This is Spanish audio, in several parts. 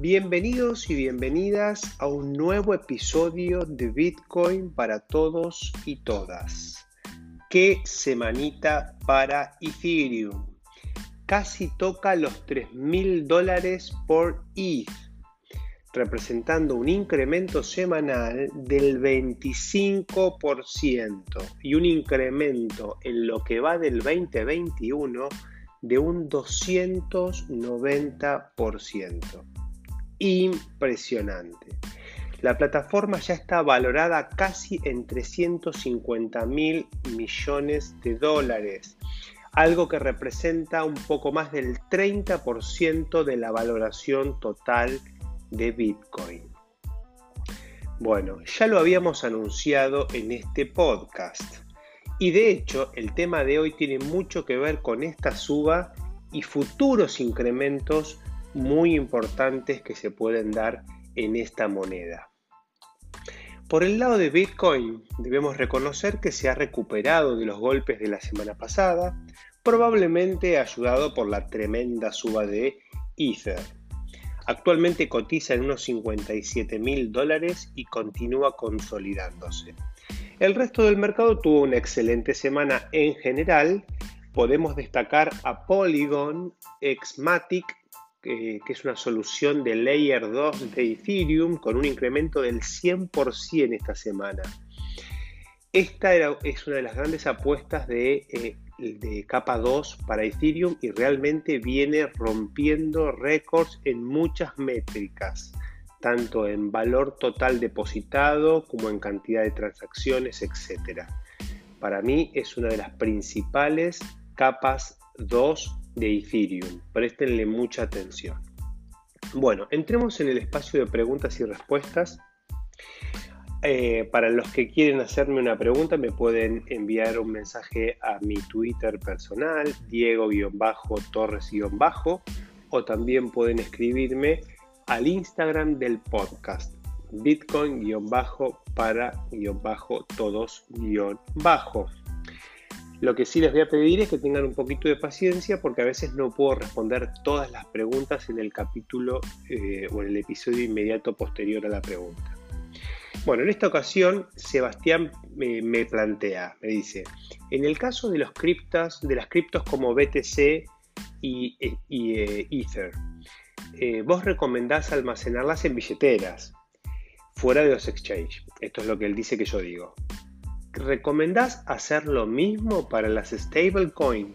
Bienvenidos y bienvenidas a un nuevo episodio de Bitcoin para todos y todas. ¿Qué semanita para Ethereum? Casi toca los 3 mil dólares por ETH, representando un incremento semanal del 25% y un incremento en lo que va del 2021 de un 290% impresionante. La plataforma ya está valorada casi en 350 mil millones de dólares, algo que representa un poco más del 30% de la valoración total de Bitcoin. Bueno, ya lo habíamos anunciado en este podcast y de hecho el tema de hoy tiene mucho que ver con esta suba y futuros incrementos muy importantes que se pueden dar en esta moneda. Por el lado de Bitcoin, debemos reconocer que se ha recuperado de los golpes de la semana pasada, probablemente ayudado por la tremenda suba de Ether. Actualmente cotiza en unos 57 mil dólares y continúa consolidándose. El resto del mercado tuvo una excelente semana en general. Podemos destacar a Polygon, Xmatic que es una solución de Layer 2 de Ethereum con un incremento del 100% esta semana. Esta es una de las grandes apuestas de, eh, de capa 2 para Ethereum y realmente viene rompiendo récords en muchas métricas, tanto en valor total depositado como en cantidad de transacciones, etc. Para mí es una de las principales capas 2 de Ethereum. Prestenle mucha atención. Bueno, entremos en el espacio de preguntas y respuestas. Eh, para los que quieren hacerme una pregunta, me pueden enviar un mensaje a mi Twitter personal, Diego-Torres- o también pueden escribirme al Instagram del podcast, Bitcoin-para-todos-bajo. Lo que sí les voy a pedir es que tengan un poquito de paciencia porque a veces no puedo responder todas las preguntas en el capítulo eh, o en el episodio inmediato posterior a la pregunta. Bueno, en esta ocasión Sebastián me, plantea, me dice, en el caso de los criptas, de las criptos como BTC y, eh, Ether, eh, vos recomendás almacenarlas en billeteras, fuera de los exchanges. Esto es lo que él dice que yo digo. ¿Recomendás hacer lo mismo para las stablecoin?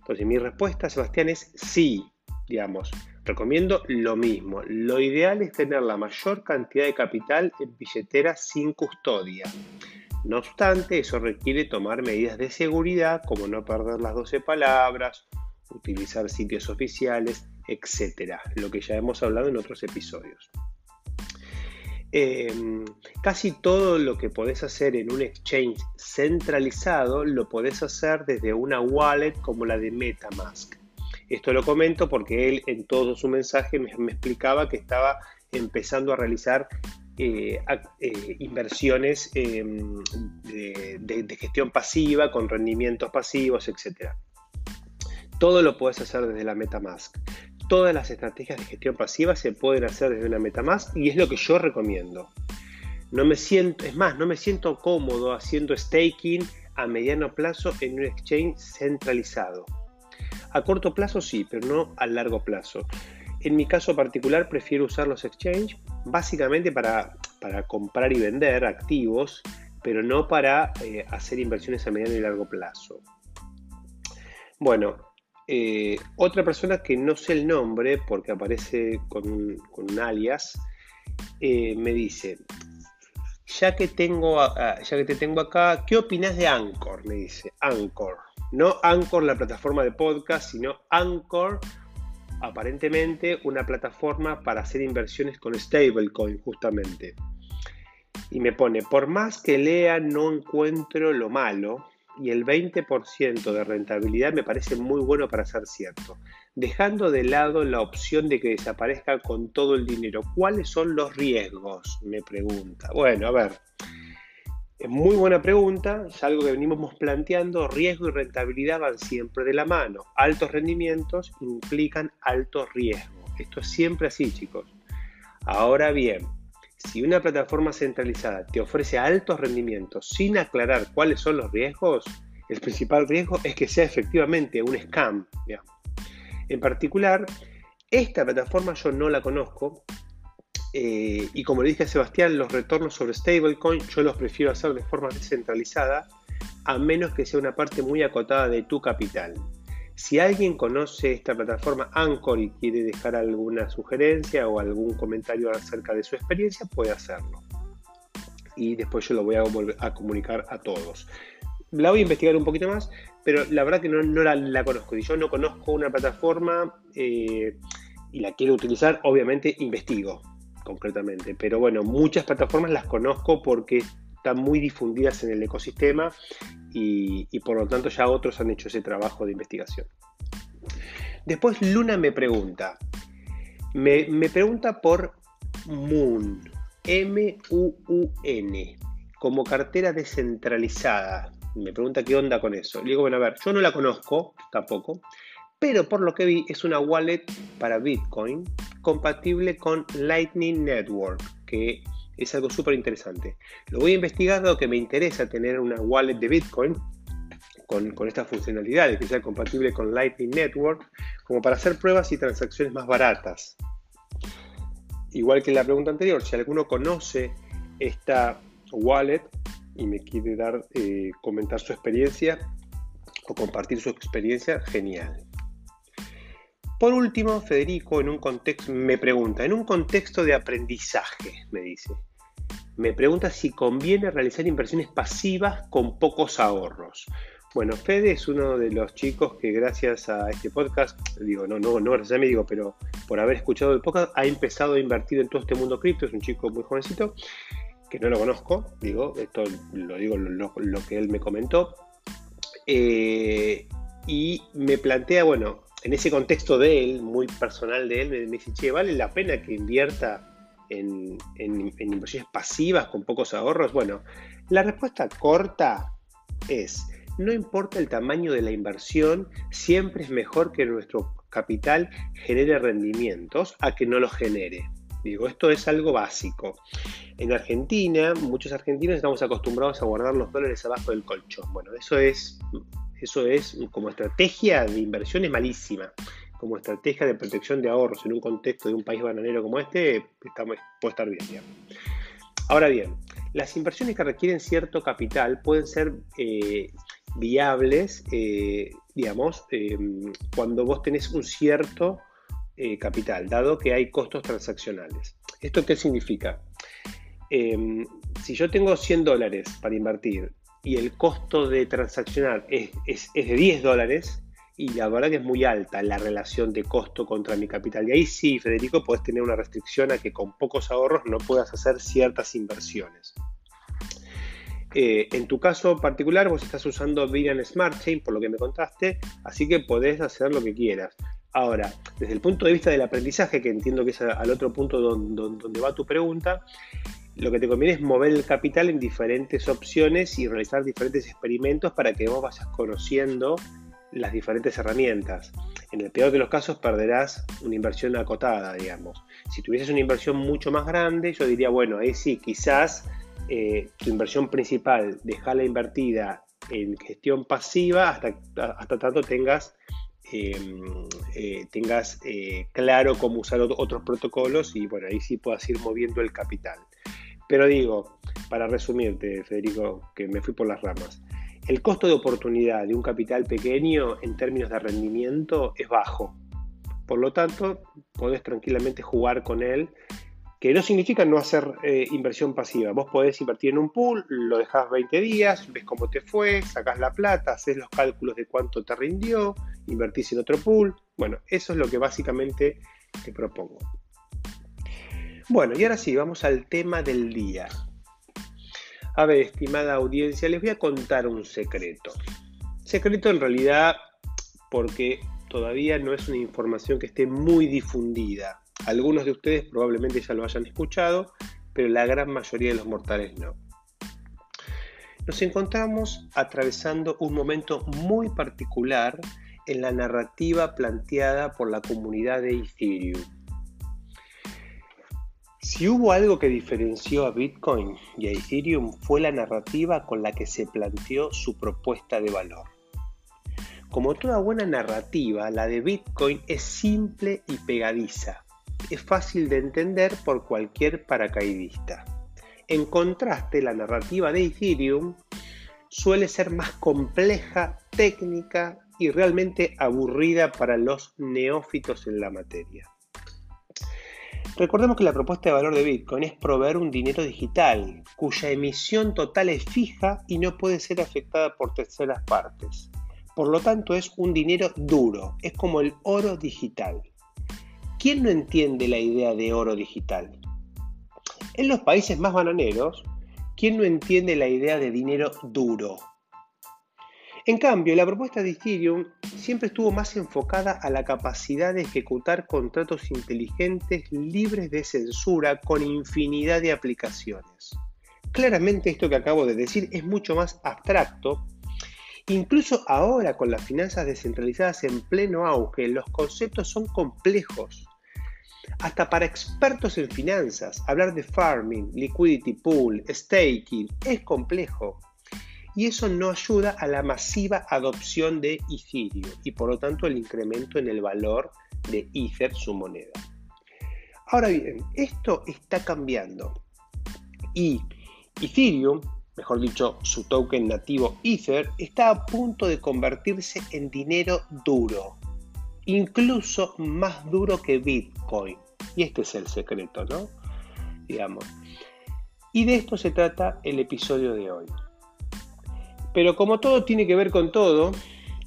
Entonces mi respuesta, Sebastián, es sí, digamos. Recomiendo lo mismo. Lo ideal es tener la mayor cantidad de capital en billetera sin custodia. No obstante, eso requiere tomar medidas de seguridad como no perder las 12 palabras, utilizar sitios oficiales, etc. Lo que ya hemos hablado en otros episodios. Em, casi todo lo que podés hacer en un exchange centralizado lo podés hacer desde una wallet como la de Metamask. Esto lo comento porque él en todo su mensaje me, explicaba que estaba empezando a realizar eh, eh, inversiones em, de, gestión pasiva con rendimientos pasivos, etc. Todo lo puedes hacer desde la Metamask todas las estrategias de gestión pasiva se pueden hacer desde una MetaMask y es lo que yo recomiendo. No me siento, es más, no me siento cómodo haciendo staking a mediano plazo en un exchange centralizado. A corto plazo sí, pero no a largo plazo. En mi caso particular prefiero usar los exchanges básicamente para, para comprar y vender activos, pero no para eh, hacer inversiones a mediano y largo plazo. Bueno, eh, otra persona que no sé el nombre porque aparece con un, alias, eh, me dice, ya que, tengo, ya que te tengo acá, ¿qué opinas de Anchor? Me dice, Anchor. No Anchor, la plataforma de podcast, sino Anchor, aparentemente una plataforma para hacer inversiones con stablecoin, justamente. Y me pone, por más que lea, no encuentro lo malo y el 20% de rentabilidad me parece muy bueno para ser cierto. Dejando de lado la opción de que desaparezca con todo el dinero, ¿cuáles son los riesgos? Me pregunta. Bueno, a ver, muy buena pregunta, es algo que venimos planteando, riesgo y rentabilidad van siempre de la mano. Altos rendimientos implican alto riesgo. Esto es siempre así, chicos. Ahora bien, si una plataforma centralizada te ofrece altos rendimientos sin aclarar cuáles son los riesgos, el principal riesgo es que sea efectivamente un scam. En particular, esta plataforma yo no la conozco eh, y como le dije a Sebastián, los retornos sobre stablecoin yo los prefiero hacer de forma descentralizada a menos que sea una parte muy acotada de tu capital. Si alguien conoce esta plataforma Anchor y quiere dejar alguna sugerencia o algún comentario acerca de su experiencia, puede hacerlo. Y después yo lo voy a, a comunicar a todos. La voy a investigar un poquito más, pero la verdad que no, la, conozco. Si yo no conozco una plataforma eh, y la quiero utilizar, obviamente investigo concretamente. Pero bueno, muchas plataformas las conozco porque están muy difundidas en el ecosistema y, por lo tanto ya otros han hecho ese trabajo de investigación. Después Luna me pregunta, me, pregunta por Moon, M-U-U-N, como cartera descentralizada. Me pregunta qué onda con eso. Le digo, bueno, a ver, yo no la conozco tampoco, pero por lo que vi es una wallet para Bitcoin compatible con Lightning Network, que es algo súper interesante. Lo voy a investigar dado que me interesa tener una wallet de Bitcoin con, con estas funcionalidades, que sea compatible con Lightning Network, como para hacer pruebas y transacciones más baratas. Igual que en la pregunta anterior, si alguno conoce esta wallet y me quiere dar, eh, comentar su experiencia o compartir su experiencia, genial. Por último, Federico en un contexto me pregunta, en un contexto de aprendizaje, me dice, me pregunta si conviene realizar inversiones pasivas con pocos ahorros. Bueno, Fede es uno de los chicos que gracias a este podcast, digo, no, no, no gracias a mí, digo, pero por haber escuchado el podcast, ha empezado a invertir en todo este mundo cripto, es un chico muy jovencito, que no lo conozco, digo, esto lo digo lo, que él me comentó, eh, y me plantea, bueno, en ese contexto de él, muy personal de él, me, me dice, che, ¿vale la pena que invierta en, inversiones pasivas con pocos ahorros? Bueno, la respuesta corta es, no importa el tamaño de la inversión, siempre es mejor que nuestro capital genere rendimientos a que no los genere. Digo, esto es algo básico. En Argentina, muchos argentinos estamos acostumbrados a guardar los dólares abajo del colchón. Bueno, eso es, eso es como estrategia de inversión es malísima como estrategia de protección de ahorros en un contexto de un país bananero como este, puede estar bien. Ahora bien, las inversiones que requieren cierto capital pueden ser eh, viables, eh, digamos, em, cuando vos tenés un cierto eh, capital, dado que hay costos transaccionales. ¿Esto qué significa? Em, si yo tengo 100 dólares para invertir y el costo de transaccionar es, es de 10 dólares, y la verdad que es muy alta la relación de costo contra mi capital. Y ahí sí, Federico, puedes tener una restricción a que con pocos ahorros no puedas hacer ciertas inversiones. Eh, en tu caso particular, vos estás usando Binance Smart Chain, por lo que me contaste, así que podés hacer lo que quieras. Ahora, desde el punto de vista del aprendizaje, que entiendo que es al otro punto donde, donde va tu pregunta, lo que te conviene es mover el capital en diferentes opciones y realizar diferentes experimentos para que vos vayas conociendo las diferentes herramientas. En el peor de los casos perderás una inversión acotada, digamos. Si tuvieses una inversión mucho más grande, yo diría, bueno, ahí sí, quizás eh, tu inversión principal, dejarla invertida en gestión pasiva hasta, hasta tanto tengas, em, eh, tengas eh, claro cómo usar otros protocolos y bueno, ahí sí puedas ir moviendo el capital. Pero digo, para resumirte, Federico, que me fui por las ramas, el costo de oportunidad de un capital pequeño en términos de rendimiento es bajo. Por lo tanto, podés tranquilamente jugar con él, que no significa no hacer eh, inversión pasiva. Vos podés invertir en un pool, lo dejás 20 días, ves cómo te fue, sacás la plata, haces los cálculos de cuánto te rindió, invertís en otro pool. Bueno, eso es lo que básicamente te propongo. Bueno, y ahora sí, vamos al tema del día. A ver, estimada audiencia, les voy a contar un secreto. Secreto en realidad porque todavía no es una información que esté muy difundida. Algunos de ustedes probablemente ya lo hayan escuchado, pero la gran mayoría de los mortales no. Nos encontramos atravesando un momento muy particular en la narrativa planteada por la comunidad de Ethereum. Si hubo algo que diferenció a Bitcoin y a Ethereum fue la narrativa con la que se planteó su propuesta de valor. Como toda buena narrativa, la de Bitcoin es simple y pegadiza. Es fácil de entender por cualquier paracaidista. En contraste, la narrativa de Ethereum suele ser más compleja, técnica y realmente aburrida para los neófitos en la materia. Recordemos que la propuesta de valor de Bitcoin es proveer un dinero digital cuya emisión total es fija y no puede ser afectada por terceras partes. Por lo tanto, es un dinero duro, es como el oro digital. ¿Quién no entiende la idea de oro digital? En los países más bananeros, ¿quién no entiende la idea de dinero duro? En cambio, la propuesta de Ethereum siempre estuvo más enfocada a la capacidad de ejecutar contratos inteligentes libres de censura con infinidad de aplicaciones. Claramente esto que acabo de decir es mucho más abstracto. Incluso ahora con las finanzas descentralizadas en pleno auge, los conceptos son complejos. Hasta para expertos en finanzas, hablar de farming, liquidity pool, staking es complejo y eso no ayuda a la masiva adopción de Ethereum y por lo tanto el incremento en el valor de Ether, su moneda. Ahora bien, esto está cambiando y Ethereum, mejor dicho, su token nativo Ether, está a punto de convertirse en dinero duro, incluso más duro que Bitcoin. Y este es el secreto, ¿no? Digamos. Y de esto se trata el episodio de hoy. Pero como todo tiene que ver con todo,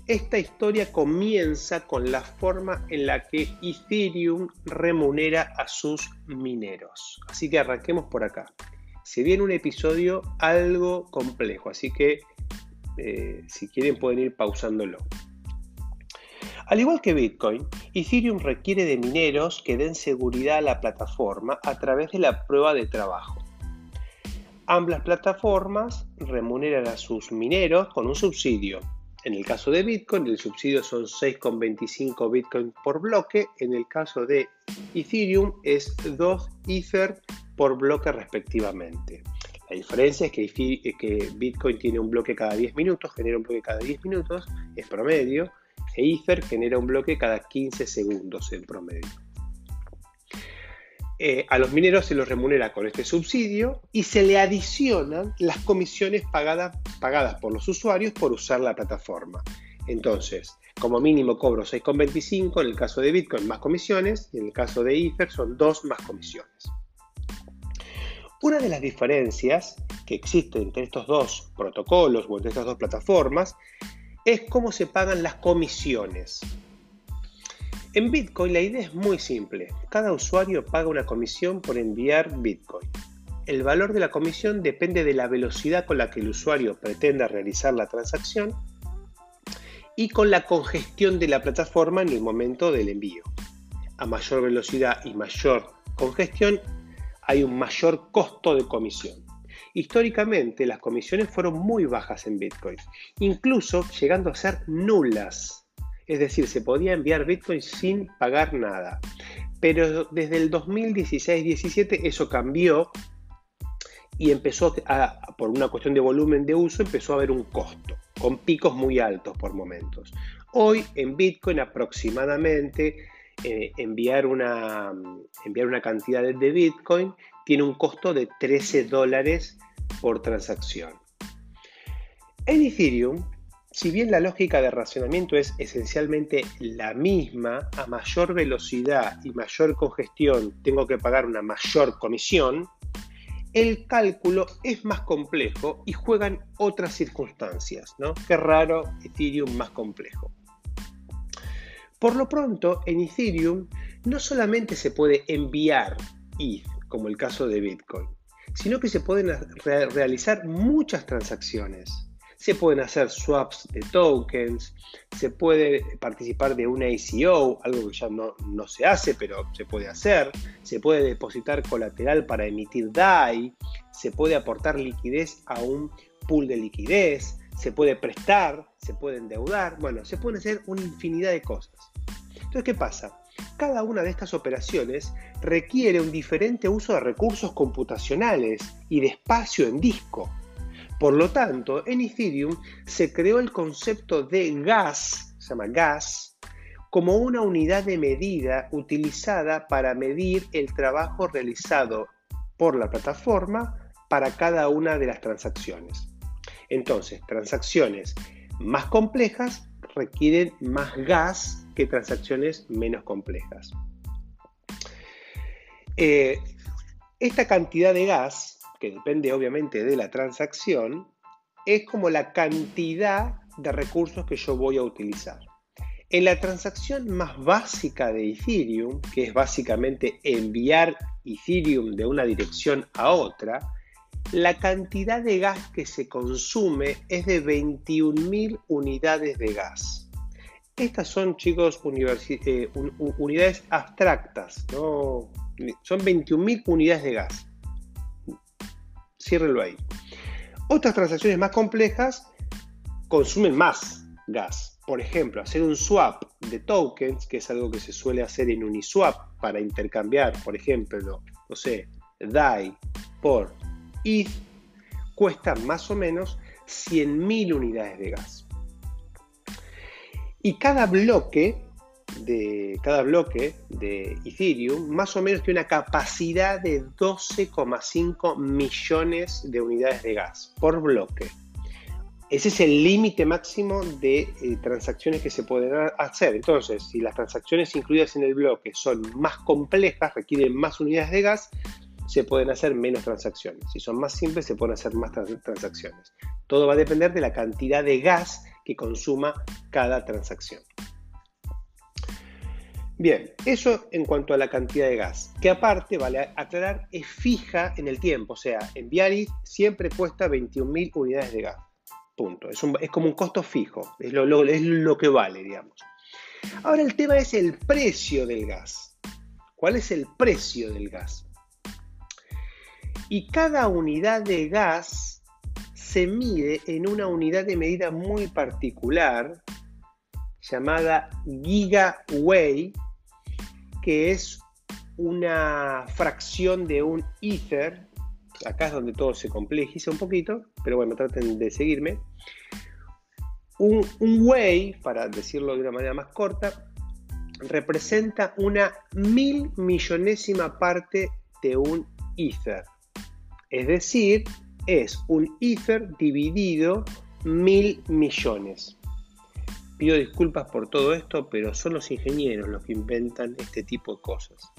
esta historia comienza con la forma en la que Ethereum remunera a sus mineros. Así que arranquemos por acá. Se viene un episodio algo complejo, así que eh, si quieren pueden ir pausándolo. Al igual que Bitcoin, Ethereum requiere de mineros que den seguridad a la plataforma a través de la prueba de trabajo. Ambas plataformas remuneran a sus mineros con un subsidio. En el caso de Bitcoin, el subsidio son 6,25 Bitcoin por bloque. En el caso de Ethereum, es 2 Ether por bloque respectivamente. La diferencia es que, Bitcoin tiene un bloque cada 10 minutos, genera un bloque cada 10 minutos, es promedio, e Ether genera un bloque cada 15 segundos en promedio. Eh, a los mineros se los remunera con este subsidio y se le adicionan las comisiones pagadas, pagadas por los usuarios por usar la plataforma. Entonces, como mínimo cobro 6,25 en el caso de Bitcoin más comisiones y en el caso de Ether son 2 más comisiones. Una de las diferencias que existe entre estos dos protocolos o entre estas dos plataformas es cómo se pagan las comisiones. En Bitcoin la idea es muy simple. Cada usuario paga una comisión por enviar Bitcoin. El valor de la comisión depende de la velocidad con la que el usuario pretenda realizar la transacción y con la congestión de la plataforma en el momento del envío. A mayor velocidad y mayor congestión hay un mayor costo de comisión. Históricamente las comisiones fueron muy bajas en Bitcoin, incluso llegando a ser nulas es decir, se podía enviar Bitcoin sin pagar nada. Pero desde el 2016-17 eso cambió y empezó a, por una cuestión de volumen de uso, empezó a haber un costo, con picos muy altos por momentos. Hoy en Bitcoin aproximadamente eh, enviar, una, enviar una cantidad de, Bitcoin tiene un costo de 13 dólares por transacción. En Ethereum si bien la lógica de racionamiento es esencialmente la misma, a mayor velocidad y mayor congestión tengo que pagar una mayor comisión, el cálculo es más complejo y juegan otras circunstancias, ¿no? Qué raro, Ethereum más complejo. Por lo pronto, en Ethereum no solamente se puede enviar ETH, como el caso de Bitcoin, sino que se pueden realizar muchas transacciones se pueden hacer swaps de tokens, se puede participar de una ICO, algo que ya no, no, se hace, pero se puede hacer, se puede depositar colateral para emitir DAI, se puede aportar liquidez a un pool de liquidez, se puede prestar, se puede endeudar, bueno, se pueden hacer una infinidad de cosas. Entonces, ¿qué pasa? cada una de estas operaciones requiere un diferente uso de recursos computacionales y de espacio en disco. Por lo tanto, en Ethereum se creó el concepto de gas, se llama gas, como una unidad de medida utilizada para medir el trabajo realizado por la plataforma para cada una de las transacciones. Entonces, transacciones más complejas requieren más gas que transacciones menos complejas. Eh, esta cantidad de gas, que depende obviamente de la transacción, es como la cantidad de recursos que yo voy a utilizar. En la transacción más básica de Ethereum, que es básicamente enviar Ethereum de una dirección a otra, la cantidad de gas que se consume es de 21.000 unidades de gas. Estas son, chicos, eh, unidades abstractas, ¿no? son 21.000 unidades de gas. Ciérrelo ahí. Otras transacciones más complejas consumen más gas. Por ejemplo, hacer un swap de tokens, que es algo que se suele hacer en Uniswap para intercambiar, por ejemplo, no sé, DAI por ETH, cuesta más o menos 100.000 unidades de gas. Y cada bloque de cada bloque de Ethereum más o menos tiene una capacidad de 12,5 millones de unidades de gas por bloque. Ese es el límite máximo de eh, transacciones que se pueden hacer. Entonces, si las transacciones incluidas en el bloque son más complejas, requieren más unidades de gas, se pueden hacer menos transacciones. Si son más simples, se pueden hacer más transacciones. Todo va a depender de la cantidad de gas que consuma cada transacción. Bien, eso en cuanto a la cantidad de gas, que aparte, vale aclarar, es fija en el tiempo, o sea, enviar siempre cuesta 21.000 unidades de gas. Punto. Es, como un costo fijo, es lo, es lo que vale, digamos. Ahora el tema es el precio del gas. ¿Cuál es el precio del gas? Y cada unidad de gas se mide en una unidad de medida muy particular llamada gigaway, que es una fracción de un ether. Acá es donde todo se complejiza un poquito, pero bueno, traten de seguirme. Un, un para decirlo de una manera más corta, representa una mil millonésima parte de un ether. Es decir, es un ether dividido mil millones. Pido disculpas por todo esto, pero son los ingenieros los que inventan este tipo de cosas.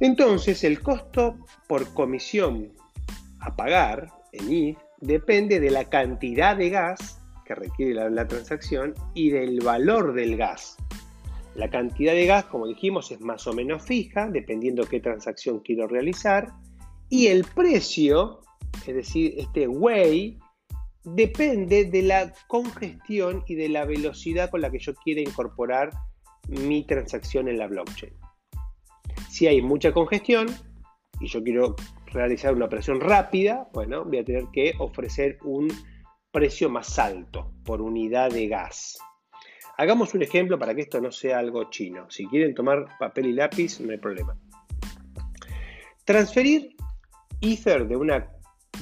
Entonces, el costo por comisión a pagar en ETH depende de la cantidad de gas que requiere la, la, transacción y del valor del gas. La cantidad de gas, como dijimos, es más o menos fija, dependiendo qué transacción quiero realizar. Y el precio, es decir, este way, depende de la congestión y de la velocidad con la que yo quiera incorporar mi transacción en la blockchain. Si hay mucha congestión y yo quiero realizar una operación rápida, bueno, voy a tener que ofrecer un precio más alto por unidad de gas. Hagamos un ejemplo para que esto no sea algo chino. Si quieren tomar papel y lápiz, no hay problema. Transferir Ether de una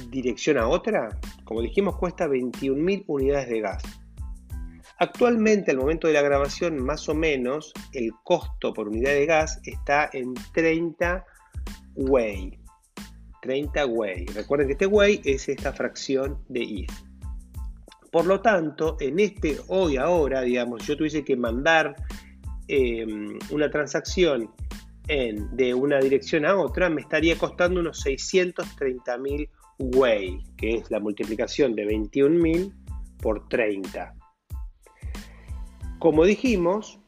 dirección a otra, como dijimos, cuesta 21.000 unidades de gas. Actualmente, al momento de la grabación, más o menos, el costo por unidad de gas está en 30 Wei. 30 Wei. Recuerden que este Wei es esta fracción de ETH. Por lo tanto, en este hoy, ahora, digamos, yo tuviese que mandar em, una transacción de una dirección a otra, me estaría costando unos 630.000 Way, que es la multiplicación de 21.000 por 30. Como dijimos,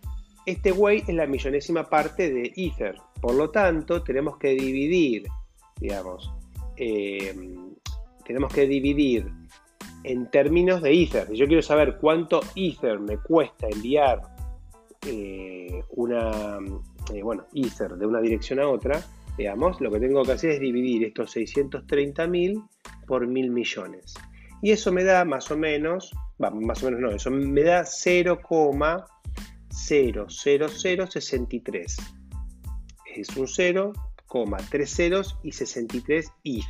este Way es la millonésima parte de Ether. Por lo tanto, tenemos que dividir, digamos, eh, tenemos que dividir en términos de Ether. Si yo quiero saber cuánto Ether me cuesta enviar eh, una, eh, bueno, Ether de una dirección a otra, digamos, lo que tengo que hacer es dividir estos 630.000 por mil millones. Y eso me da más o menos, más o menos no, eso me da 0,0 00063. Es un 0, tres ceros y 63 if,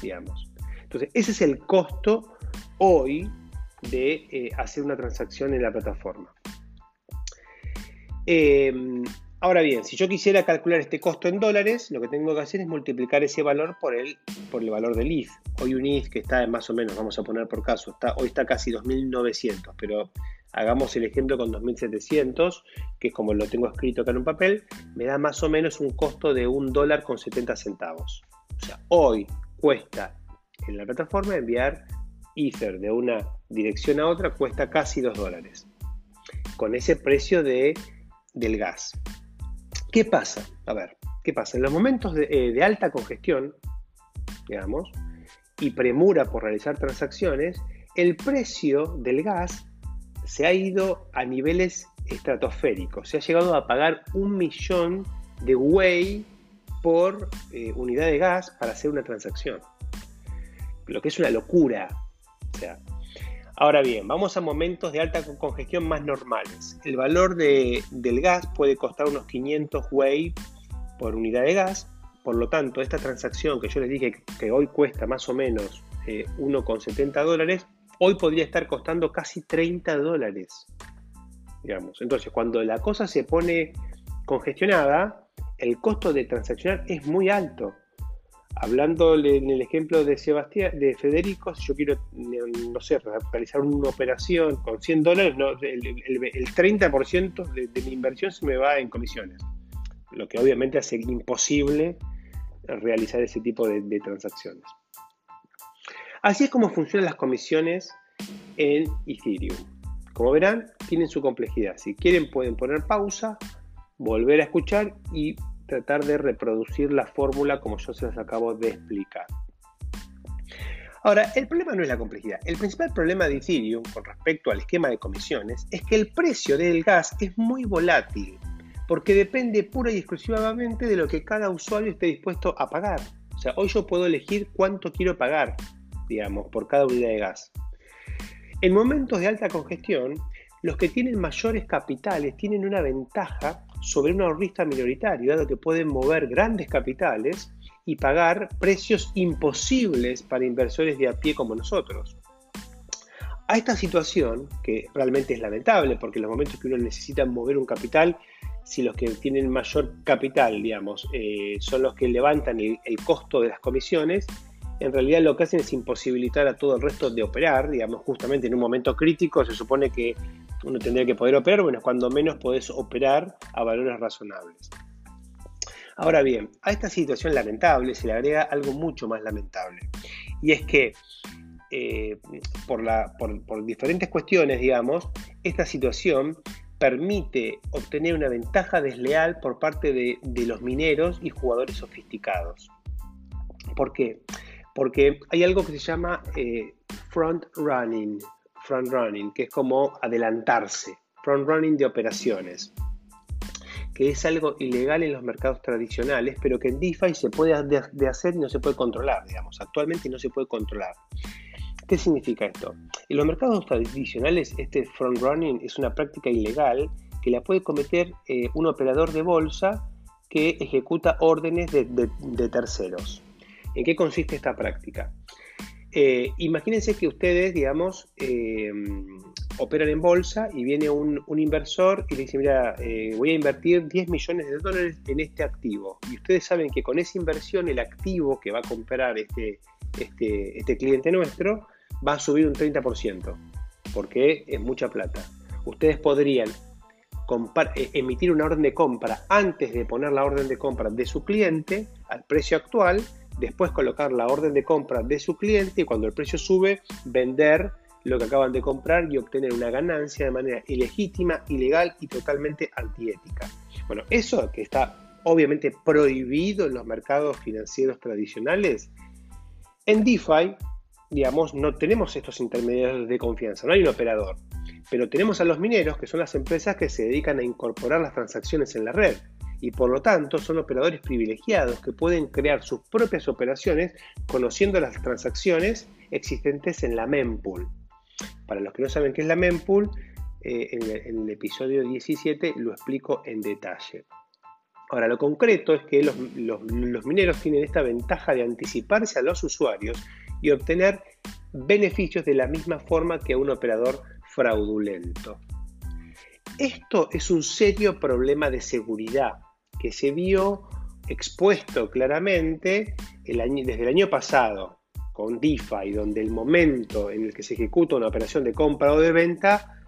digamos. Entonces, ese es el costo hoy de eh, hacer una transacción en la plataforma. Em, ahora bien, si yo quisiera calcular este costo en dólares, lo que tengo que hacer es multiplicar ese valor por el, por el valor del if. Hoy un if que está más o menos, vamos a poner por caso, está, hoy está casi 2.900, pero hagamos el ejemplo con 2.700, que es como lo tengo escrito acá en un papel, me da más o menos un costo de un dólar con 70 centavos. O sea, hoy cuesta en la plataforma enviar Ether de una dirección a otra, cuesta casi 2 dólares. Con ese precio de, del gas. ¿Qué pasa? A ver, ¿qué pasa? En los momentos de, eh, de alta congestión, digamos, y premura por realizar transacciones, el precio del gas se ha ido a niveles estratosféricos. Se ha llegado a pagar un millón de Whey por eh, unidad de gas para hacer una transacción. Lo que es una locura. Ahora bien, vamos a momentos de alta congestión más normales. El valor del gas puede costar unos 500 Whey por unidad de gas. Por lo tanto, esta transacción que yo les dije que hoy cuesta más o menos 1,70 eh, dólares, hoy podría estar costando casi 30 dólares. Digamos. Entonces, cuando la cosa se pone congestionada, el costo de transaccionar es muy alto. Hablando en el ejemplo de Sebastián, de Federico, si yo quiero, no sé, realizar una operación con 100 dólares, el, 30% de, mi inversión se me va en comisiones, lo que obviamente hace imposible realizar ese tipo de transacciones. Así es como funcionan las comisiones en Ethereum. Como verán, tienen su complejidad. Si quieren pueden poner pausa, volver a escuchar y tratar de reproducir la fórmula como yo se las acabo de explicar. Ahora, el problema no es la complejidad. El principal problema de Ethereum con respecto al esquema de comisiones es que el precio del gas es muy volátil, porque depende pura y exclusivamente de lo que cada usuario esté dispuesto a pagar. O sea, hoy yo puedo elegir cuánto quiero pagar digamos, por cada unidad de gas. En momentos de alta congestión, los que tienen mayores capitales tienen una ventaja sobre un ahorrista minoritario, dado que pueden mover grandes capitales y pagar precios imposibles para inversores de a pie como nosotros. A esta situación, que realmente es lamentable, porque en los momentos que uno necesita mover un capital, si los que tienen mayor capital, digamos, eh, son los que levantan el costo de las comisiones, en realidad lo que hacen es imposibilitar a todo el resto de operar, digamos, justamente en un momento crítico se supone que uno tendría que poder operar, bueno, cuando menos podés operar a valores razonables. Ahora bien, a esta situación lamentable se le agrega algo mucho más lamentable, y es que eh, por, diferentes cuestiones, digamos, esta situación permite obtener una ventaja desleal por parte de, de los mineros y jugadores sofisticados. ¿Por qué? Porque hay algo que se llama eh, front running, front running, que es como adelantarse, front running de operaciones, que es algo ilegal en los mercados tradicionales, pero que en DeFi se puede hacer y no se puede controlar, digamos, actualmente no se puede controlar. ¿Qué significa esto? En los mercados tradicionales este front running es una práctica ilegal que la puede cometer eh, un operador de bolsa que ejecuta órdenes de terceros. ¿En qué consiste esta práctica? Eh, imagínense que ustedes, digamos, eh, operan en bolsa y viene un, inversor y le dice, mira, eh, voy a invertir 10 millones de dólares en este activo. Y ustedes saben que con esa inversión el activo que va a comprar este, este, este cliente nuestro va a subir un 30%, porque es mucha plata. Ustedes podrían emitir una orden de compra antes de poner la orden de compra de su cliente al precio actual después colocar la orden de compra de su cliente y cuando el precio sube, vender lo que acaban de comprar y obtener una ganancia de manera ilegítima, ilegal y totalmente antiética. Bueno, eso que está obviamente prohibido en los mercados financieros tradicionales, en DeFi, digamos, no tenemos estos intermediarios de confianza, no hay un operador, pero tenemos a los mineros, que son las empresas que se dedican a incorporar las transacciones en la red y por lo tanto son operadores privilegiados que pueden crear sus propias operaciones conociendo las transacciones existentes en la mempool. Para los que no saben qué es la mempool, eh, en, el episodio 17 lo explico en detalle. Ahora, lo concreto es que los, los mineros tienen esta ventaja de anticiparse a los usuarios y obtener beneficios de la misma forma que un operador fraudulento. Esto es un serio problema de seguridad que se vio expuesto claramente desde el año pasado con DeFi, donde el momento en el que se ejecuta una operación de compra o de venta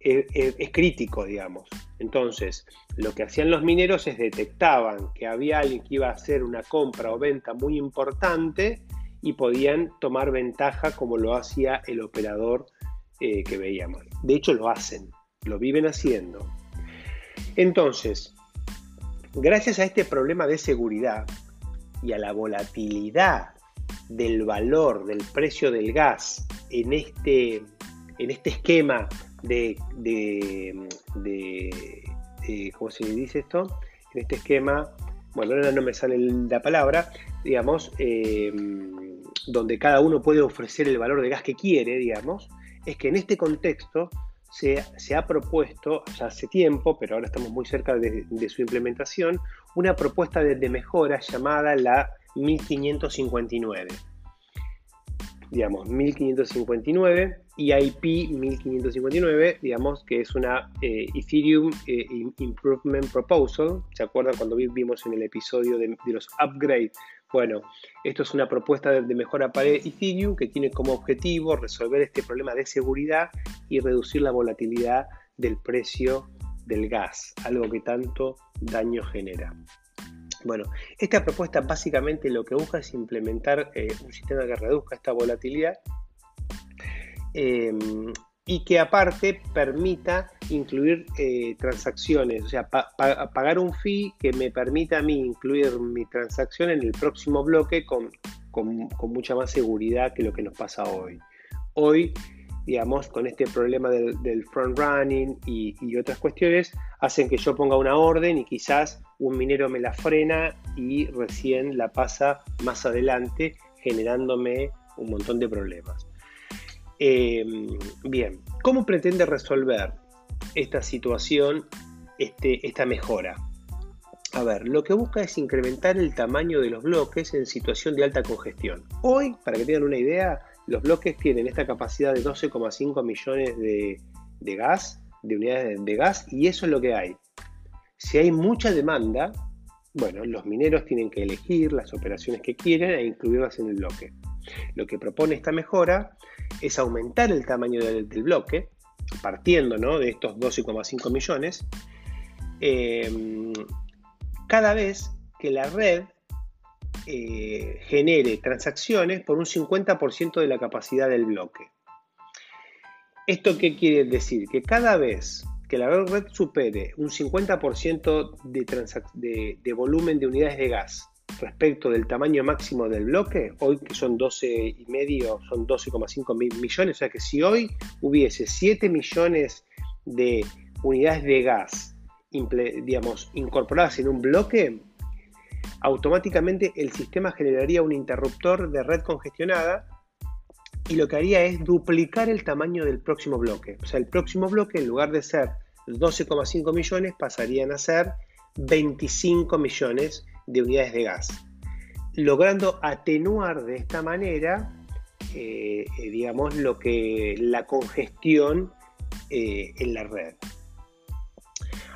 es, es, crítico, digamos. Entonces, lo que hacían los mineros es detectaban que había alguien que iba a hacer una compra o venta muy importante y podían tomar ventaja como lo hacía el operador eh, que veíamos. De hecho, lo hacen, lo viven haciendo. Entonces, gracias a este problema de seguridad y a la volatilidad del valor del precio del gas en este, en este esquema de, ¿cómo se dice esto? En este esquema, bueno, ahora no me sale la palabra, digamos, eh, donde cada uno puede ofrecer el valor de gas que quiere, digamos, es que en este contexto se, ha propuesto, ya hace tiempo, pero ahora estamos muy cerca de, su implementación, una propuesta de, mejora llamada la 1559. Digamos, 1559, EIP 1559, digamos que es una eh, Ethereum eh, Improvement Proposal. ¿Se acuerdan cuando vimos en el episodio de los upgrades bueno, esto es una propuesta de, mejora para Ethereum que tiene como objetivo resolver este problema de seguridad y reducir la volatilidad del precio del gas, algo que tanto daño genera. Bueno, esta propuesta básicamente lo que busca es implementar eh, un sistema que reduzca esta volatilidad eh, y que aparte permita incluir eh, transacciones, o sea, pagar un fee que me permita a mí incluir mi transacción en el próximo bloque con, mucha más seguridad que lo que nos pasa hoy. Hoy, digamos, con este problema del, front running y, y, otras cuestiones, hacen que yo ponga una orden y quizás un minero me la frena y recién la pasa más adelante, generándome un montón de problemas. Em, bien, ¿cómo pretende resolver esta situación, este, esta mejora? A ver, lo que busca es incrementar el tamaño de los bloques en situación de alta congestión. Hoy, para que tengan una idea, los bloques tienen esta capacidad de 12,5 millones de, gas, de unidades de gas, y eso es lo que hay. Si hay mucha demanda, bueno, los mineros tienen que elegir las operaciones que quieren e incluirlas en el bloque. Lo que propone esta mejora es aumentar el tamaño del, bloque, partiendo de estos 12,5 millones, em, cada vez que la red eh, genere transacciones por un 50% de la capacidad del bloque. ¿Esto qué quiere decir? Que cada vez que la red supere un 50% de, de volumen de unidades de gas respecto del tamaño máximo del bloque, hoy que son 12 y medio, son 12,5 millones, o sea que si hoy hubiese 7 millones de unidades de gas, digamos, incorporadas en un bloque, automáticamente el sistema generaría un interruptor de red congestionada y lo que haría es duplicar el tamaño del próximo bloque. O sea, el próximo bloque, en lugar de ser 12,5 millones, pasarían a ser 25 millones de unidades de gas, logrando atenuar de esta manera, eh, eh, digamos, lo que la congestión eh, en la red.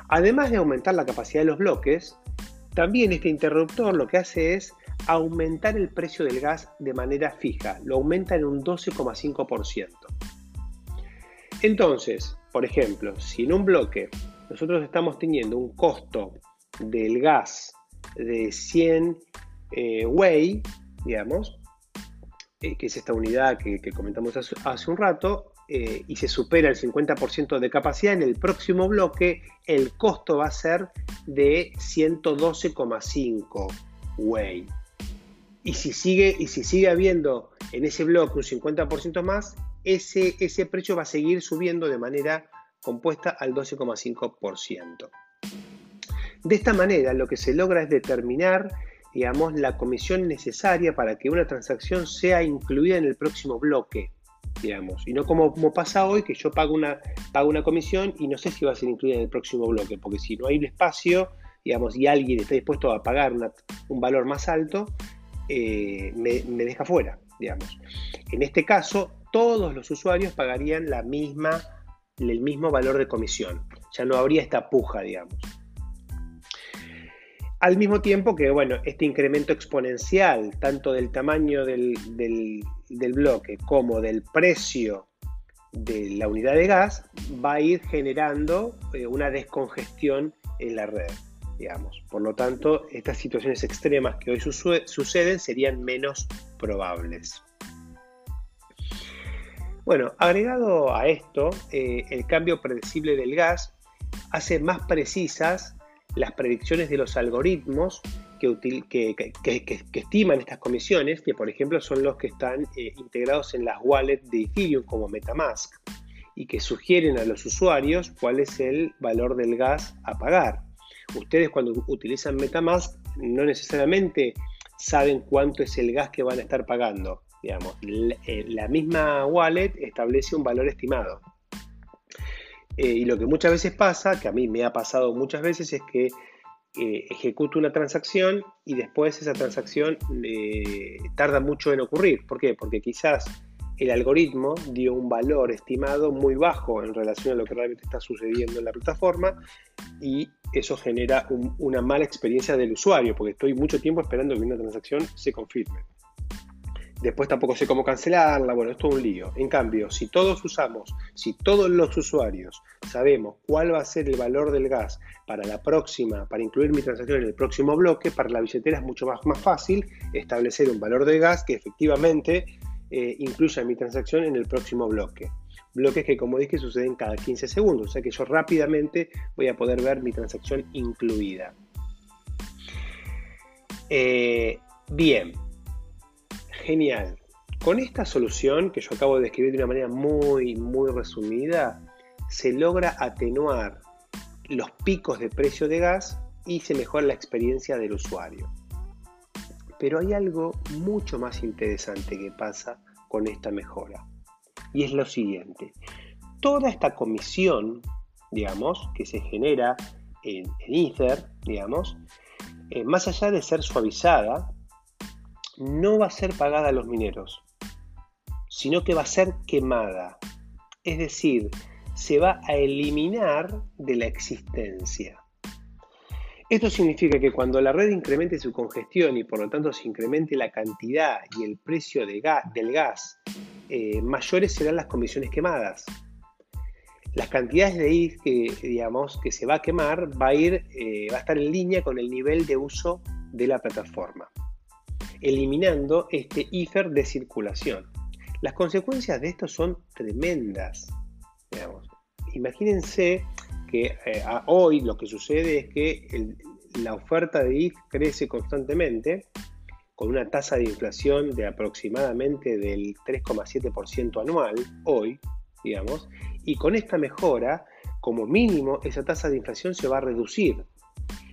Además de aumentar la capacidad de los bloques, también este interruptor lo que hace es aumentar el precio del gas de manera fija, lo aumenta en un 12,5%. Entonces, por ejemplo, si en un bloque nosotros estamos teniendo un costo del gas de 100 eh, Wei, digamos, eh, que es esta unidad que, comentamos hace, un rato, eh, y se supera el 50% de capacidad, en el próximo bloque el costo va a ser de 112,5 Wei. Y si, sigue, y si sigue habiendo en ese bloque un 50% más, ese, ese precio va a seguir subiendo de manera compuesta al 12,5%. De esta manera lo que se logra es determinar digamos, la comisión necesaria para que una transacción sea incluida en el próximo bloque. digamos, y no como, pasa hoy, que yo pago una, pago una comisión y no sé si va a ser incluida en el próximo bloque, porque si no hay un espacio, digamos, y alguien está dispuesto a pagar un valor más alto, eh, me, me, deja fuera, digamos. En este caso, todos los usuarios pagarían la misma, el mismo valor de comisión. Ya no habría esta puja, digamos. Al mismo tiempo que, bueno, este incremento exponencial, tanto del tamaño del, bloque como del precio de la unidad de gas, va a ir generando eh, una descongestión en la red, digamos. Por lo tanto, estas situaciones extremas que hoy suceden serían menos probables. Bueno, agregado a esto, eh, el cambio predecible del gas hace más precisas las predicciones de los algoritmos que, estiman estas comisiones, que por ejemplo son los que están eh, integrados en las wallets de Ethereum como Metamask y que sugieren a los usuarios cuál es el valor del gas a pagar. Ustedes cuando utilizan Metamask no necesariamente saben cuánto es el gas que van a estar pagando. Digamos, eh, la misma wallet establece un valor estimado. Eh, y lo que muchas veces pasa, que a mí me ha pasado muchas veces, es que eh, ejecuto una transacción y después esa transacción eh, tarda mucho en ocurrir. ¿Por qué? Porque quizás el algoritmo dio un valor estimado muy bajo en relación a lo que realmente está sucediendo en la plataforma y eso genera una mala experiencia del usuario, porque estoy mucho tiempo esperando que una transacción se confirme. Después tampoco sé cómo cancelarla, bueno, esto es un lío. En cambio, si todos usamos, si todos los usuarios sabemos cuál va a ser el valor del gas para la próxima, para incluir mi transacción en el próximo bloque, para la billetera es mucho más, más fácil establecer un valor de gas que efectivamente eh, incluya mi transacción en el próximo bloque. Bloques que, como dije, suceden cada 15 segundos, o sea que yo rápidamente voy a poder ver mi transacción incluida. Eh, bien, Genial. Con esta solución que yo acabo de describir de una manera muy, muy resumida, se logra atenuar los picos de precio de gas y se mejora la experiencia del usuario. Pero hay algo mucho más interesante que pasa con esta mejora. Y es lo siguiente. Toda esta comisión, digamos, que se genera en, Ether, digamos, eh, más allá de ser suavizada, no va a ser pagada a los mineros, sino que va a ser quemada. Es decir, se va a eliminar de la existencia. Esto significa que cuando la red incremente su congestión y por lo tanto se incremente la cantidad y el precio del gas, eh, mayores serán las comisiones quemadas. Las cantidades de IT que, digamos, que se va a quemar va ir, eh, va a estar en línea con el nivel de uso de la plataforma eliminando este ether de circulación. Las consecuencias de esto son tremendas. Imagínense que eh, hoy lo que sucede es que la oferta de ETH crece constantemente con una tasa de inflación de aproximadamente del 3,7% anual hoy, digamos, y con esta mejora, como mínimo, esa tasa de inflación se va a reducir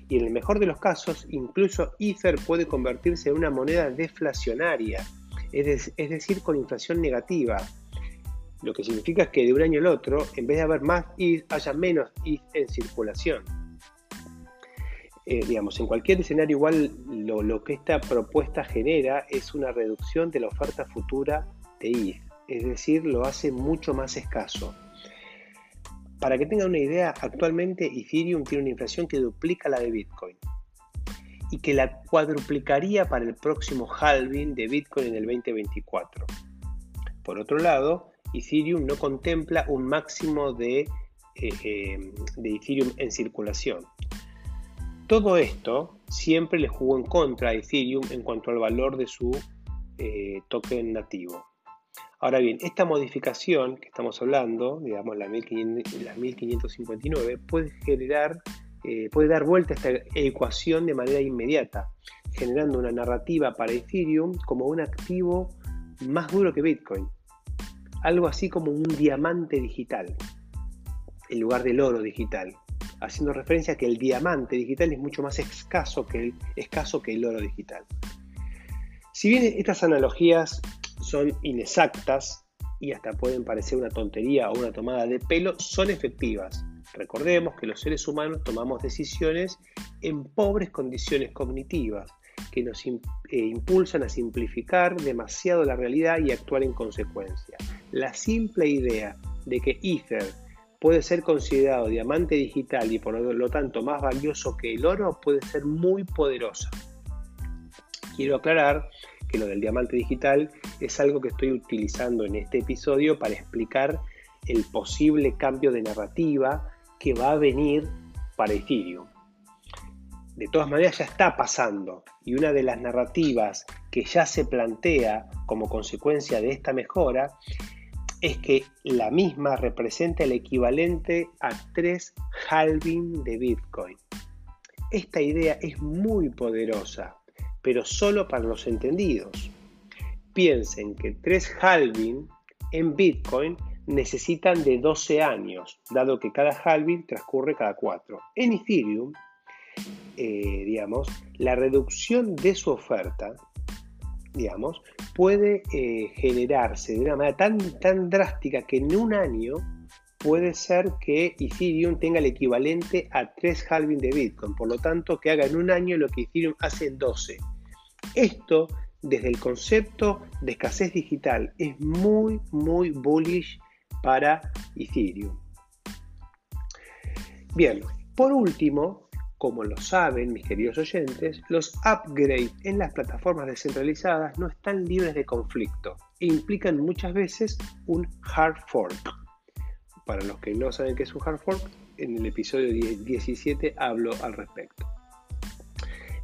y en el mejor de los casos, incluso Ether puede convertirse en una moneda deflacionaria, es, decir, con inflación negativa. Lo que significa que de un año al otro, en vez de haber más ETH, haya menos ETH en circulación. Eh, digamos, en cualquier escenario igual lo, lo, que esta propuesta genera es una reducción de la oferta futura de ETH, es decir, lo hace mucho más escaso. Para que tengan una idea, actualmente Ethereum tiene una inflación que duplica la de Bitcoin y que la cuadruplicaría para el próximo halving de Bitcoin en el 2024. Por otro lado, Ethereum no contempla un máximo de, eh, eh, de Ethereum en circulación. Todo esto siempre le jugó en contra a Ethereum en cuanto al valor de su eh, token nativo. Ahora bien, esta modificación que estamos hablando, digamos la, 1559, puede generar, eh, puede dar vuelta a esta ecuación de manera inmediata, generando una narrativa para Ethereum como un activo más duro que Bitcoin. Algo así como un diamante digital, en lugar del oro digital, haciendo referencia a que el diamante digital es mucho más escaso que el, escaso que el oro digital. Si bien estas analogías son inexactas, y hasta pueden parecer una tontería o una tomada de pelo, son efectivas. Recordemos que los seres humanos tomamos decisiones en pobres condiciones cognitivas que nos eh, impulsan a simplificar demasiado la realidad y actuar en consecuencia. La simple idea de que Ether puede ser considerado diamante digital y por lo tanto más valioso que el oro puede ser muy poderosa. Quiero aclarar lo del diamante digital es algo que estoy utilizando en este episodio para explicar el posible cambio de narrativa que va a venir para Ethereum. De todas maneras ya está pasando y una de las narrativas que ya se plantea como consecuencia de esta mejora es que la misma representa el equivalente a 3 halving de Bitcoin. Esta idea es muy poderosa, pero solo para los entendidos. Piensen que 3 halving en Bitcoin necesitan de 12 años, dado que cada halving transcurre cada 4. En Ethereum, eh, digamos, la reducción de su oferta, digamos, puede eh, generarse de una manera tan, tan drástica que en un año puede ser que Ethereum tenga el equivalente a 3 halving de Bitcoin. Por lo tanto, que haga en un año lo que Ethereum hace en 12. Esto, desde el concepto de escasez digital, es muy, muy bullish para Ethereum. Bien, por último, como lo saben mis queridos oyentes, los upgrades en las plataformas descentralizadas no están libres de conflicto e implican muchas veces un hard fork. Para los que no saben qué es un hard fork, en el episodio 17 hablo al respecto.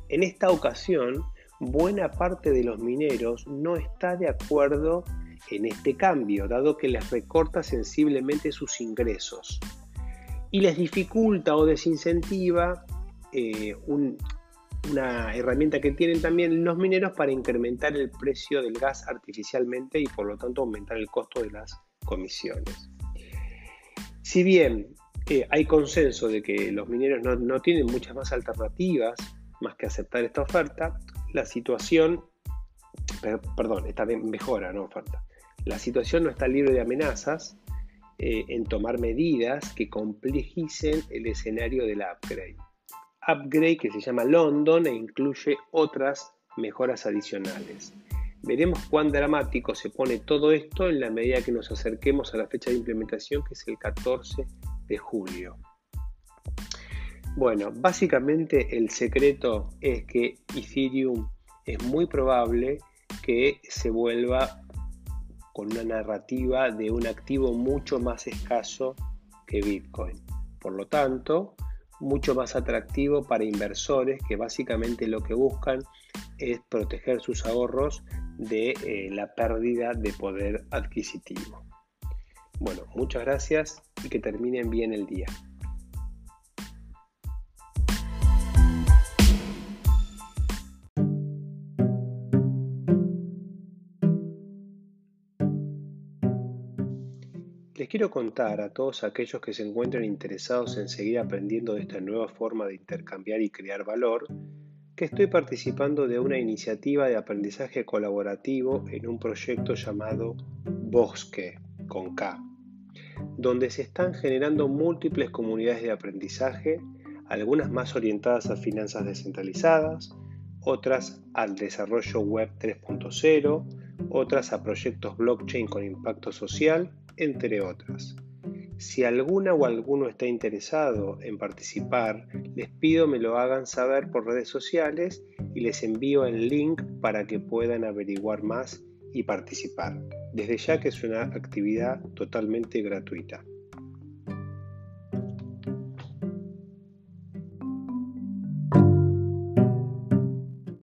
En esta ocasión, buena parte de los mineros no está de acuerdo en este cambio, dado que les recorta sensiblemente sus ingresos y les dificulta o desincentiva eh, una herramienta que tienen también los mineros para incrementar el precio del gas artificialmente y por lo tanto aumentar el costo de las comisiones. Si bien eh, hay consenso de que los mineros no, no tienen muchas más alternativas más que aceptar esta oferta, la situación, perdón, esta mejora, no oferta, la situación no está libre de amenazas eh, en tomar medidas que complejicen el escenario del upgrade. Upgrade que se llama London e incluye otras mejoras adicionales. Veremos cuán dramático se pone todo esto en la medida que nos acerquemos a la fecha de implementación que es el 14 de julio. Bueno, básicamente el secreto es que Ethereum es muy probable que se vuelva con una narrativa de un activo mucho más escaso que Bitcoin. Por lo tanto, mucho más atractivo para inversores que básicamente lo que buscan es proteger sus ahorros de eh, la pérdida de poder adquisitivo. Bueno, muchas gracias y que terminen bien el día. Quiero contar a todos aquellos que se encuentren interesados en seguir aprendiendo de esta nueva forma de intercambiar y crear valor, que estoy participando de una iniciativa de aprendizaje colaborativo en un proyecto llamado Bosque, con K, donde se están generando múltiples comunidades de aprendizaje, algunas más orientadas a finanzas descentralizadas, otras al desarrollo web 3.0, otras a proyectos blockchain con impacto social entre otras. Si alguna o alguno está interesado en participar, les pido me lo hagan saber por redes sociales y les envío el link para que puedan averiguar más y participar. Desde ya que es una actividad totalmente gratuita.